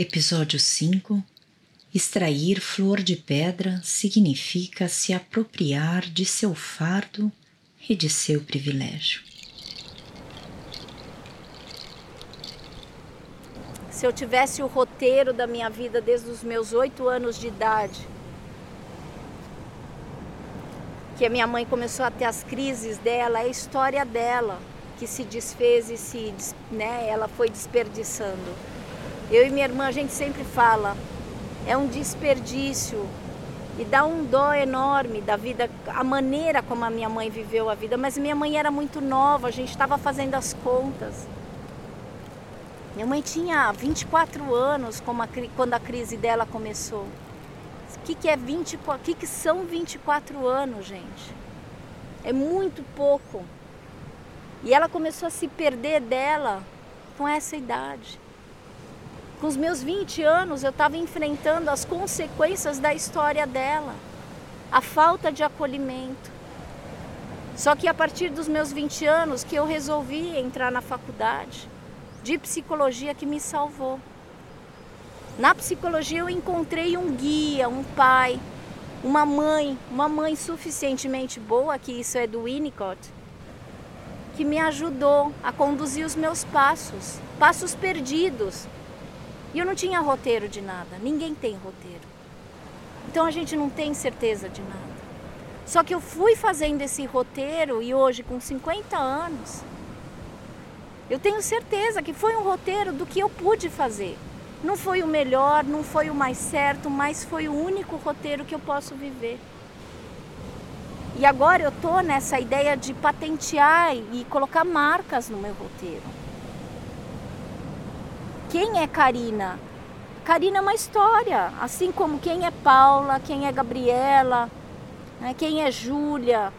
Episódio 5 Extrair flor de pedra significa se apropriar de seu fardo e de seu privilégio. Se eu tivesse o roteiro da minha vida desde os meus oito anos de idade, que a minha mãe começou a ter as crises dela, é a história dela que se desfez e se, né, ela foi desperdiçando. Eu e minha irmã, a gente sempre fala, é um desperdício e dá um dó enorme da vida, a maneira como a minha mãe viveu a vida. Mas minha mãe era muito nova, a gente estava fazendo as contas. Minha mãe tinha 24 anos quando a crise dela começou. O que, que, é 24, o que, que são 24 anos, gente? É muito pouco. E ela começou a se perder dela com essa idade. Com os meus 20 anos, eu estava enfrentando as consequências da história dela, a falta de acolhimento. Só que a partir dos meus 20 anos que eu resolvi entrar na faculdade de psicologia que me salvou. Na psicologia eu encontrei um guia, um pai, uma mãe, uma mãe suficientemente boa, que isso é do Winnicott, que me ajudou a conduzir os meus passos, passos perdidos, e eu não tinha roteiro de nada, ninguém tem roteiro. Então a gente não tem certeza de nada. Só que eu fui fazendo esse roteiro e hoje, com 50 anos, eu tenho certeza que foi um roteiro do que eu pude fazer. Não foi o melhor, não foi o mais certo, mas foi o único roteiro que eu posso viver. E agora eu tô nessa ideia de patentear e colocar marcas no meu roteiro. Quem é Karina? Karina é uma história, assim como quem é Paula, quem é Gabriela, né, quem é Júlia.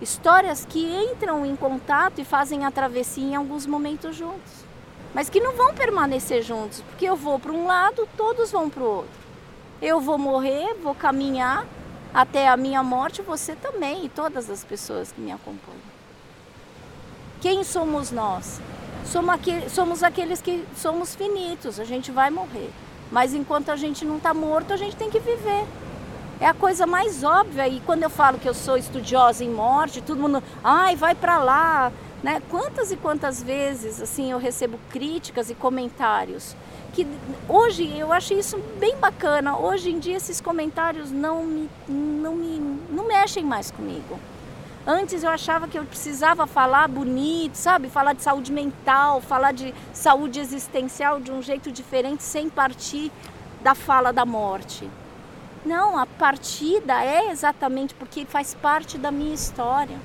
Histórias que entram em contato e fazem a travessia em alguns momentos juntos. Mas que não vão permanecer juntos, porque eu vou para um lado, todos vão para o outro. Eu vou morrer, vou caminhar até a minha morte, você também e todas as pessoas que me acompanham. Quem somos nós? Somos, aqui, somos aqueles que somos finitos, a gente vai morrer. Mas enquanto a gente não está morto, a gente tem que viver. É a coisa mais óbvia. E quando eu falo que eu sou estudiosa em morte, todo mundo, ai, vai para lá. Né? Quantas e quantas vezes assim eu recebo críticas e comentários que hoje eu acho isso bem bacana. Hoje em dia esses comentários não me, não me não mexem mais comigo. Antes eu achava que eu precisava falar bonito, sabe? Falar de saúde mental, falar de saúde existencial de um jeito diferente, sem partir da fala da morte. Não, a partida é exatamente porque faz parte da minha história.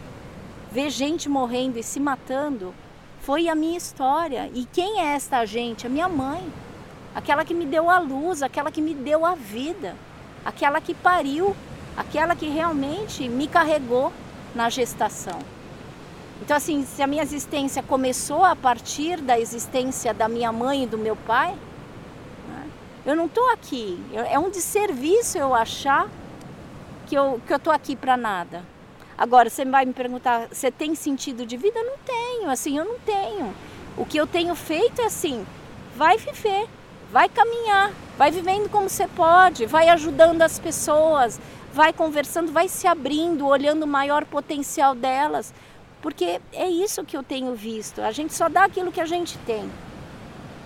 Ver gente morrendo e se matando foi a minha história. E quem é esta gente? A minha mãe. Aquela que me deu a luz, aquela que me deu a vida, aquela que pariu, aquela que realmente me carregou na gestação. Então, assim, se a minha existência começou a partir da existência da minha mãe e do meu pai, né, eu não estou aqui. É um desserviço eu achar que eu estou que eu aqui para nada. Agora, você vai me perguntar, você tem sentido de vida? Eu não tenho, assim, eu não tenho. O que eu tenho feito é assim, vai viver, vai caminhar, vai vivendo como você pode, vai ajudando as pessoas, vai conversando, vai se abrindo, olhando o maior potencial delas, porque é isso que eu tenho visto. A gente só dá aquilo que a gente tem.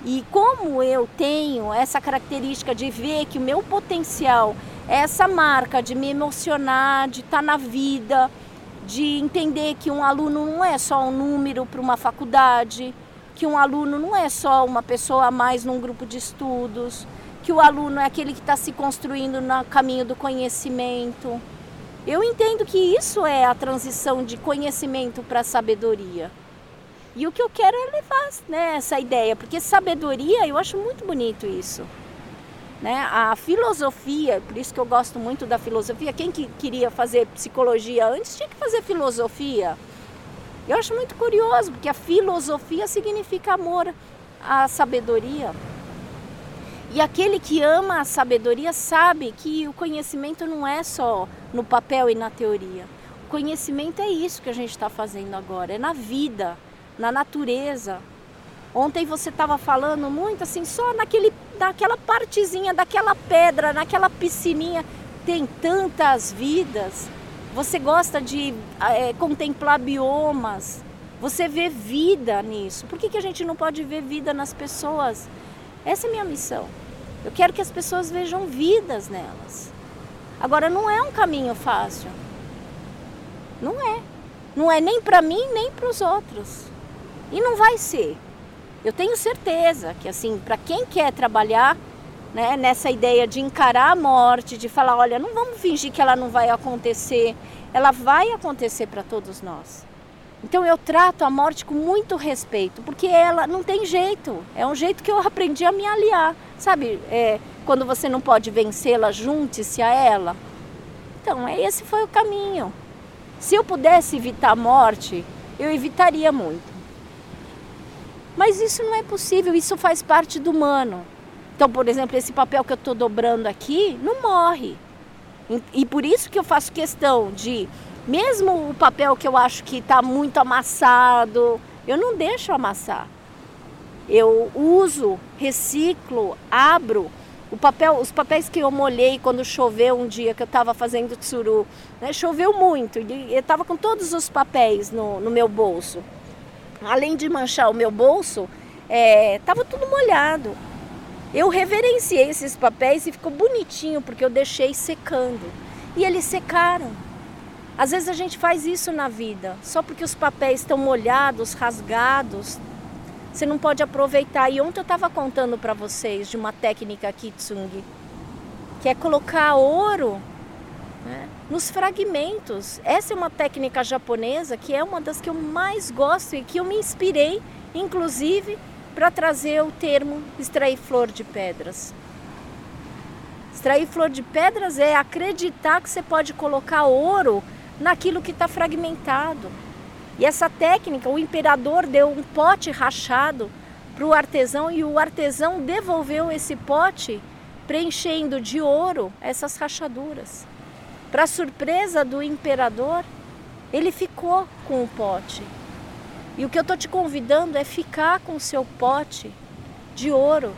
E como eu tenho essa característica de ver que o meu potencial é essa marca de me emocionar, de estar tá na vida, de entender que um aluno não é só um número para uma faculdade, que um aluno não é só uma pessoa a mais num grupo de estudos, que o aluno é aquele que está se construindo no caminho do conhecimento. Eu entendo que isso é a transição de conhecimento para sabedoria. E o que eu quero é levar né, essa ideia, porque sabedoria, eu acho muito bonito isso. Né? A filosofia, por isso que eu gosto muito da filosofia. Quem que queria fazer psicologia antes tinha que fazer filosofia. Eu acho muito curioso, porque a filosofia significa amor à sabedoria. E aquele que ama a sabedoria sabe que o conhecimento não é só no papel e na teoria. O conhecimento é isso que a gente está fazendo agora, é na vida, na natureza. Ontem você estava falando muito assim, só naquele, naquela partezinha, daquela pedra, naquela piscininha. Tem tantas vidas. Você gosta de é, contemplar biomas. Você vê vida nisso. Por que, que a gente não pode ver vida nas pessoas? Essa é a minha missão. Eu quero que as pessoas vejam vidas nelas. Agora, não é um caminho fácil. Não é. Não é nem para mim, nem para os outros. E não vai ser. Eu tenho certeza que, assim, para quem quer trabalhar né, nessa ideia de encarar a morte, de falar: olha, não vamos fingir que ela não vai acontecer, ela vai acontecer para todos nós. Então eu trato a morte com muito respeito, porque ela não tem jeito, é um jeito que eu aprendi a me aliar. Sabe, é, quando você não pode vencê-la, junte-se a ela. Então, esse foi o caminho. Se eu pudesse evitar a morte, eu evitaria muito. Mas isso não é possível, isso faz parte do humano. Então, por exemplo, esse papel que eu estou dobrando aqui não morre. E por isso que eu faço questão de, mesmo o papel que eu acho que está muito amassado, eu não deixo amassar. Eu uso, reciclo, abro o papel, os papéis que eu molhei quando choveu um dia que eu estava fazendo tsuru, né? choveu muito, e eu estava com todos os papéis no, no meu bolso além de manchar o meu bolso, estava é, tudo molhado. Eu reverenciei esses papéis e ficou bonitinho porque eu deixei secando. E eles secaram. Às vezes a gente faz isso na vida, só porque os papéis estão molhados, rasgados, você não pode aproveitar. E ontem eu estava contando para vocês de uma técnica Kitsung, que é colocar ouro né, nos fragmentos. Essa é uma técnica japonesa que é uma das que eu mais gosto e que eu me inspirei, inclusive, para trazer o termo extrair flor de pedras. Extrair flor de pedras é acreditar que você pode colocar ouro naquilo que está fragmentado. E essa técnica, o imperador deu um pote rachado para o artesão e o artesão devolveu esse pote preenchendo de ouro essas rachaduras. Para surpresa do imperador, ele ficou com o pote. E o que eu estou te convidando é ficar com o seu pote de ouro.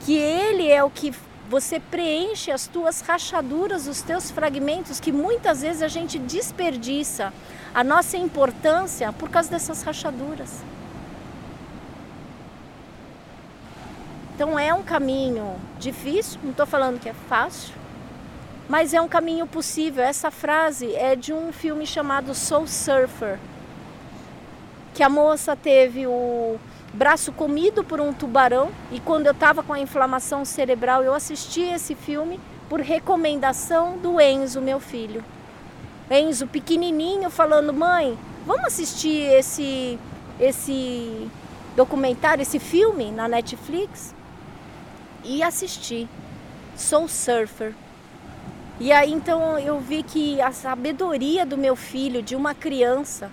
Que ele é o que você preenche as tuas rachaduras, os teus fragmentos, que muitas vezes a gente desperdiça a nossa importância por causa dessas rachaduras. Então é um caminho difícil, não estou falando que é fácil, mas é um caminho possível. Essa frase é de um filme chamado Soul Surfer, que a moça teve o braço comido por um tubarão e quando eu estava com a inflamação cerebral eu assisti esse filme por recomendação do Enzo, meu filho. Enzo pequenininho falando: "Mãe, vamos assistir esse esse documentário, esse filme na Netflix?" E assisti. Soul Surfer. E aí então eu vi que a sabedoria do meu filho, de uma criança,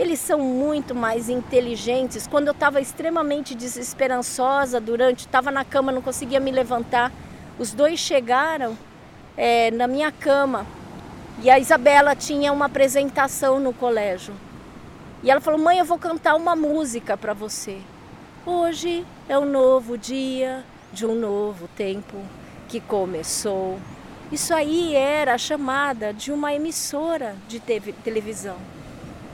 eles são muito mais inteligentes. Quando eu estava extremamente desesperançosa durante, estava na cama, não conseguia me levantar, os dois chegaram é, na minha cama e a Isabela tinha uma apresentação no colégio. E ela falou: Mãe, eu vou cantar uma música para você. Hoje é um novo dia de um novo tempo que começou. Isso aí era a chamada de uma emissora de televisão.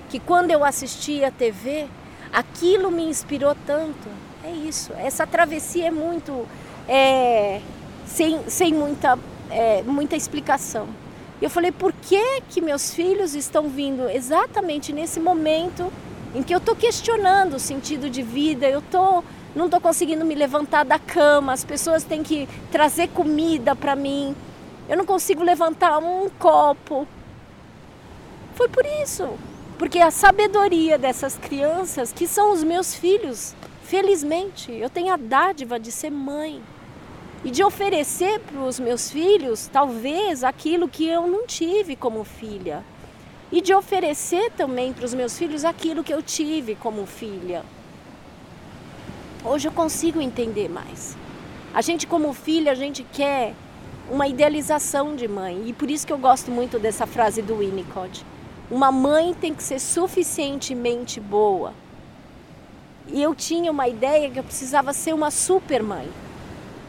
Que quando eu assistia a TV, aquilo me inspirou tanto. É isso. Essa travessia é muito. É, sem, sem muita, é, muita explicação. E eu falei, por que, que meus filhos estão vindo exatamente nesse momento em que eu estou questionando o sentido de vida, eu tô, não estou conseguindo me levantar da cama, as pessoas têm que trazer comida para mim. Eu não consigo levantar um copo. Foi por isso. Porque a sabedoria dessas crianças, que são os meus filhos, felizmente, eu tenho a dádiva de ser mãe e de oferecer para os meus filhos, talvez, aquilo que eu não tive como filha. E de oferecer também para os meus filhos aquilo que eu tive como filha. Hoje eu consigo entender mais. A gente, como filha, a gente quer uma idealização de mãe. E por isso que eu gosto muito dessa frase do Winnicott. Uma mãe tem que ser suficientemente boa E eu tinha uma ideia que eu precisava ser uma super mãe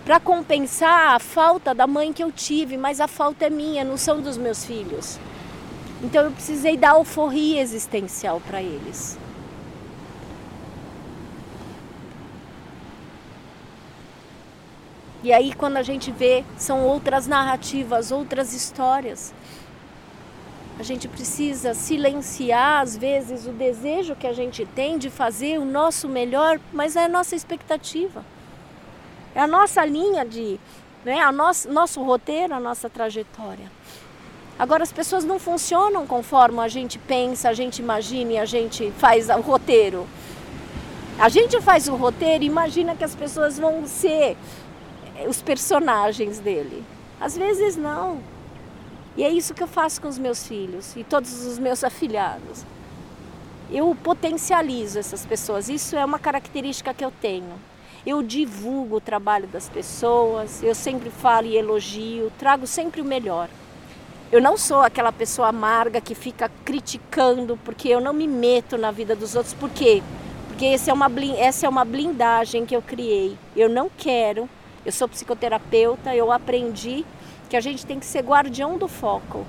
para compensar a falta da mãe que eu tive, mas a falta é minha, não são dos meus filhos. Então eu precisei dar alforria existencial para eles. E aí quando a gente vê, são outras narrativas, outras histórias. A gente precisa silenciar às vezes o desejo que a gente tem de fazer o nosso melhor, mas é a nossa expectativa. É a nossa linha de, né, a nosso, nosso roteiro, a nossa trajetória. Agora as pessoas não funcionam conforme a gente pensa, a gente imagina e a gente faz o roteiro. A gente faz o roteiro e imagina que as pessoas vão ser os personagens dele. Às vezes não. E é isso que eu faço com os meus filhos e todos os meus afilhados. Eu potencializo essas pessoas. Isso é uma característica que eu tenho eu divulgo o trabalho das pessoas, eu sempre falo e elogio, trago sempre o melhor. Eu não sou aquela pessoa amarga que fica criticando, porque eu não me meto na vida dos outros. Por quê? Porque é essa é uma blindagem que eu criei. Eu não quero, eu sou psicoterapeuta, eu aprendi que a gente tem que ser guardião do foco.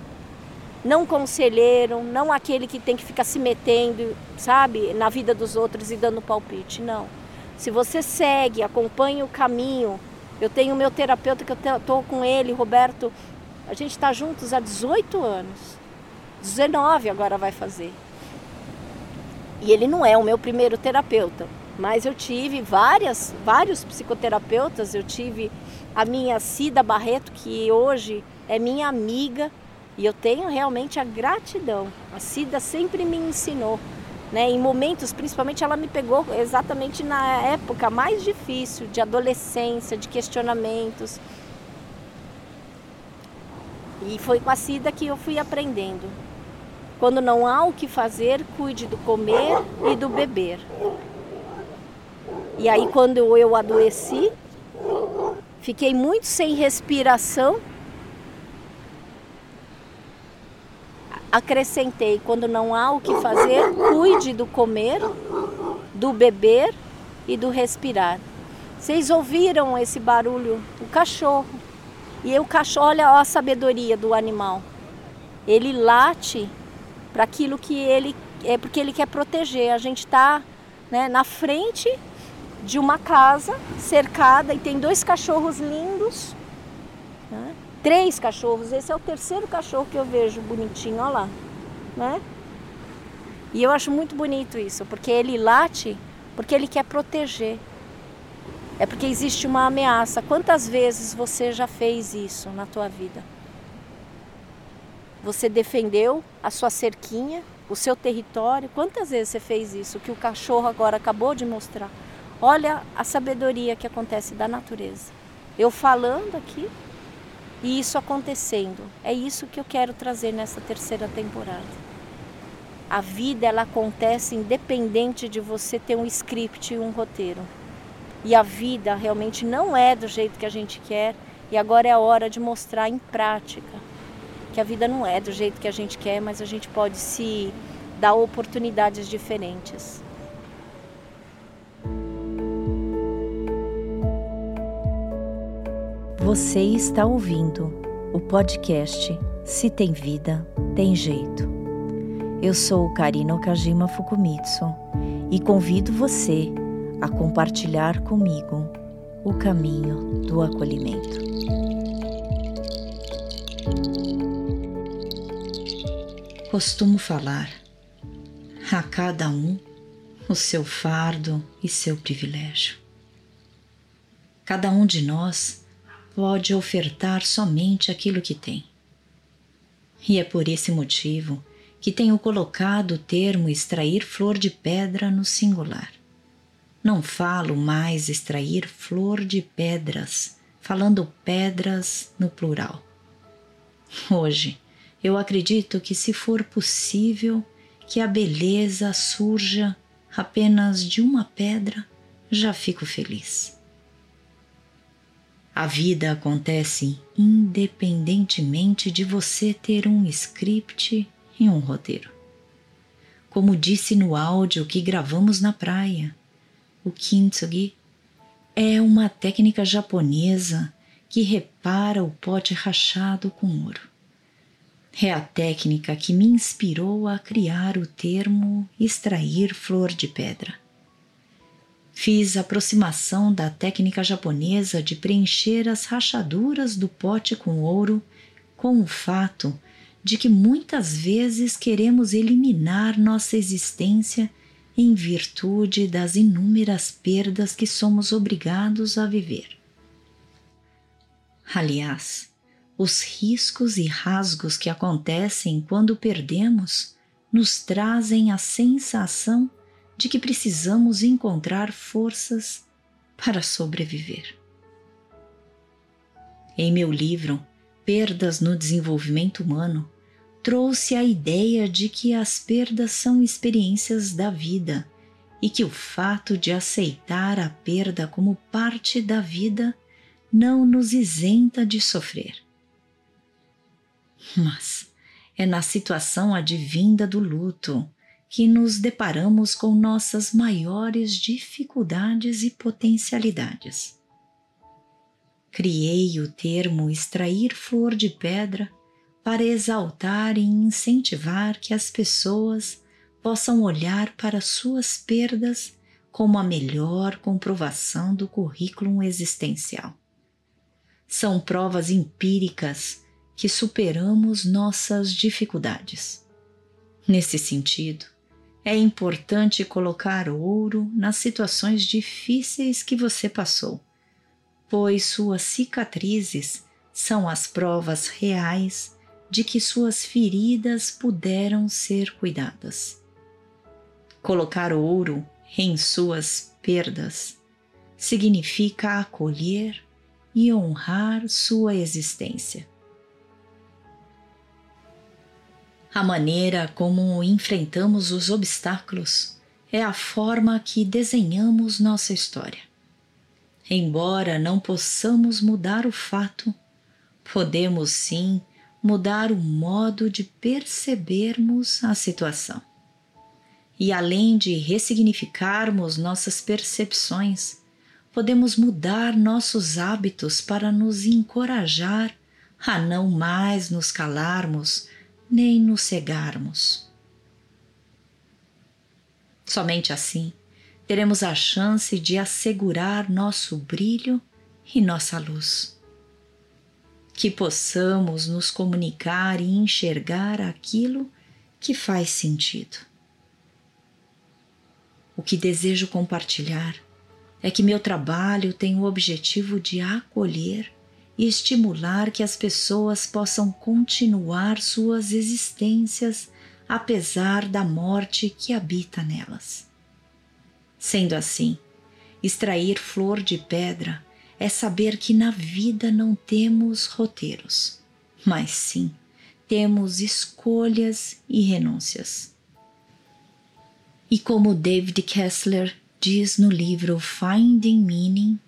Não conselheiro, não aquele que tem que ficar se metendo, sabe, na vida dos outros e dando palpite. Não. Se você segue, acompanha o caminho, eu tenho meu terapeuta que eu estou com ele, Roberto, a gente está juntos há 18 anos. 19 agora vai fazer. E ele não é o meu primeiro terapeuta, mas eu tive várias, vários psicoterapeutas. Eu tive a minha Cida Barreto, que hoje é minha amiga, e eu tenho realmente a gratidão. A Cida sempre me ensinou né? Em momentos, principalmente, ela me pegou exatamente na época mais difícil de adolescência, de questionamentos. E foi com a Cida que eu fui aprendendo. Quando não há o que fazer, cuide do comer e do beber. E aí, quando eu adoeci, fiquei muito sem respiração acrescentei: quando não há o que fazer, cuide do comer, do beber e do respirar. Vocês ouviram esse barulho? O cachorro. E o cachorro, olha a sabedoria do animal. Ele late para aquilo que ele é porque ele quer proteger. A gente está né, na frente de uma casa cercada e tem dois cachorros lindos. Né? três cachorros. Esse é o terceiro cachorro que eu vejo bonitinho, olha lá, né? E eu acho muito bonito isso, porque ele late porque ele quer proteger. É porque existe uma ameaça. Quantas vezes você já fez isso na tua vida? Você defendeu a sua cerquinha, o seu território. Quantas vezes você fez isso que o cachorro agora acabou de mostrar? Olha a sabedoria que acontece da natureza. Eu falando aqui, e isso acontecendo. É isso que eu quero trazer nessa terceira temporada. A vida ela acontece independente de você ter um script e um roteiro. E a vida realmente não é do jeito que a gente quer, e agora é a hora de mostrar em prática que a vida não é do jeito que a gente quer, mas a gente pode se dar oportunidades diferentes. Você está ouvindo o podcast Se Tem Vida, Tem Jeito. Eu sou Karina Okajima Fukumitsu e convido você a compartilhar comigo o caminho do acolhimento. Costumo falar a cada um o seu fardo e seu privilégio. Cada um de nós pode ofertar somente aquilo que tem. E é por esse motivo que tenho colocado o termo extrair flor de pedra no singular. Não falo mais extrair flor de pedras, falando pedras no plural. Hoje, eu acredito que, se for possível, que a beleza surja apenas de uma pedra, já fico feliz. A vida acontece independentemente de você ter um script e um roteiro. Como disse no áudio que gravamos na praia, o kintsugi, é uma técnica japonesa que repara o pote rachado com ouro. É a técnica que me inspirou a criar o termo extrair flor de pedra. Fiz aproximação da técnica japonesa de preencher as rachaduras do pote com ouro com o fato de que muitas vezes queremos eliminar nossa existência em virtude das inúmeras perdas que somos obrigados a viver. Aliás, os riscos e rasgos que acontecem quando perdemos nos trazem a sensação de que precisamos encontrar forças para sobreviver. Em meu livro Perdas no Desenvolvimento Humano, trouxe a ideia de que as perdas são experiências da vida e que o fato de aceitar a perda como parte da vida não nos isenta de sofrer. Mas é na situação advinda do luto que nos deparamos com nossas maiores dificuldades e potencialidades. Criei o termo extrair flor de pedra para exaltar e incentivar que as pessoas possam olhar para suas perdas como a melhor comprovação do currículo existencial. São provas empíricas que superamos nossas dificuldades. Nesse sentido, é importante colocar ouro nas situações difíceis que você passou, pois suas cicatrizes são as provas reais de que suas feridas puderam ser cuidadas. Colocar ouro em suas perdas significa acolher e honrar sua existência. A maneira como enfrentamos os obstáculos é a forma que desenhamos nossa história. Embora não possamos mudar o fato, podemos sim mudar o modo de percebermos a situação. E além de ressignificarmos nossas percepções, podemos mudar nossos hábitos para nos encorajar a não mais nos calarmos nem nos cegarmos. Somente assim teremos a chance de assegurar nosso brilho e nossa luz. Que possamos nos comunicar e enxergar aquilo que faz sentido. O que desejo compartilhar é que meu trabalho tem o objetivo de acolher e estimular que as pessoas possam continuar suas existências apesar da morte que habita nelas. Sendo assim, extrair flor de pedra é saber que na vida não temos roteiros, mas sim temos escolhas e renúncias. E como David Kessler diz no livro Finding Meaning,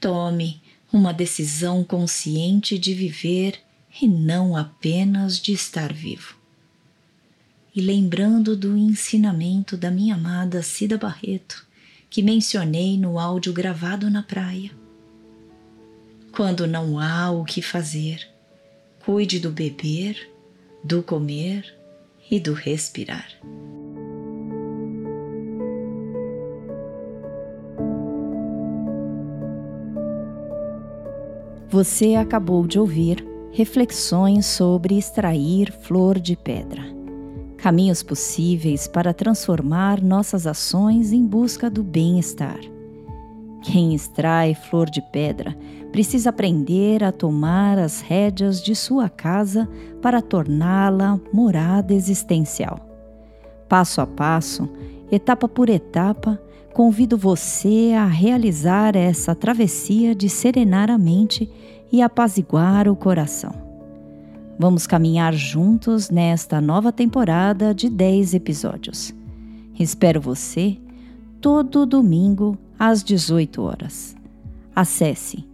tome uma decisão consciente de viver e não apenas de estar vivo. E lembrando do ensinamento da minha amada Cida Barreto, que mencionei no áudio gravado na praia. Quando não há o que fazer, cuide do beber, do comer e do respirar. Você acabou de ouvir reflexões sobre extrair flor de pedra. Caminhos possíveis para transformar nossas ações em busca do bem-estar. Quem extrai flor de pedra precisa aprender a tomar as rédeas de sua casa para torná-la morada existencial. Passo a passo, etapa por etapa, convido você a realizar essa travessia de serenar a mente e apaziguar o coração. Vamos caminhar juntos nesta nova temporada de 10 episódios. Espero você todo domingo às 18 horas. Acesse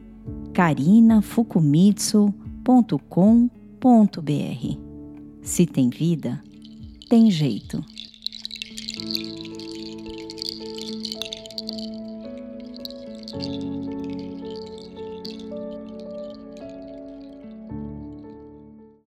karinafukumitsu.com.br. Se tem vida, tem jeito.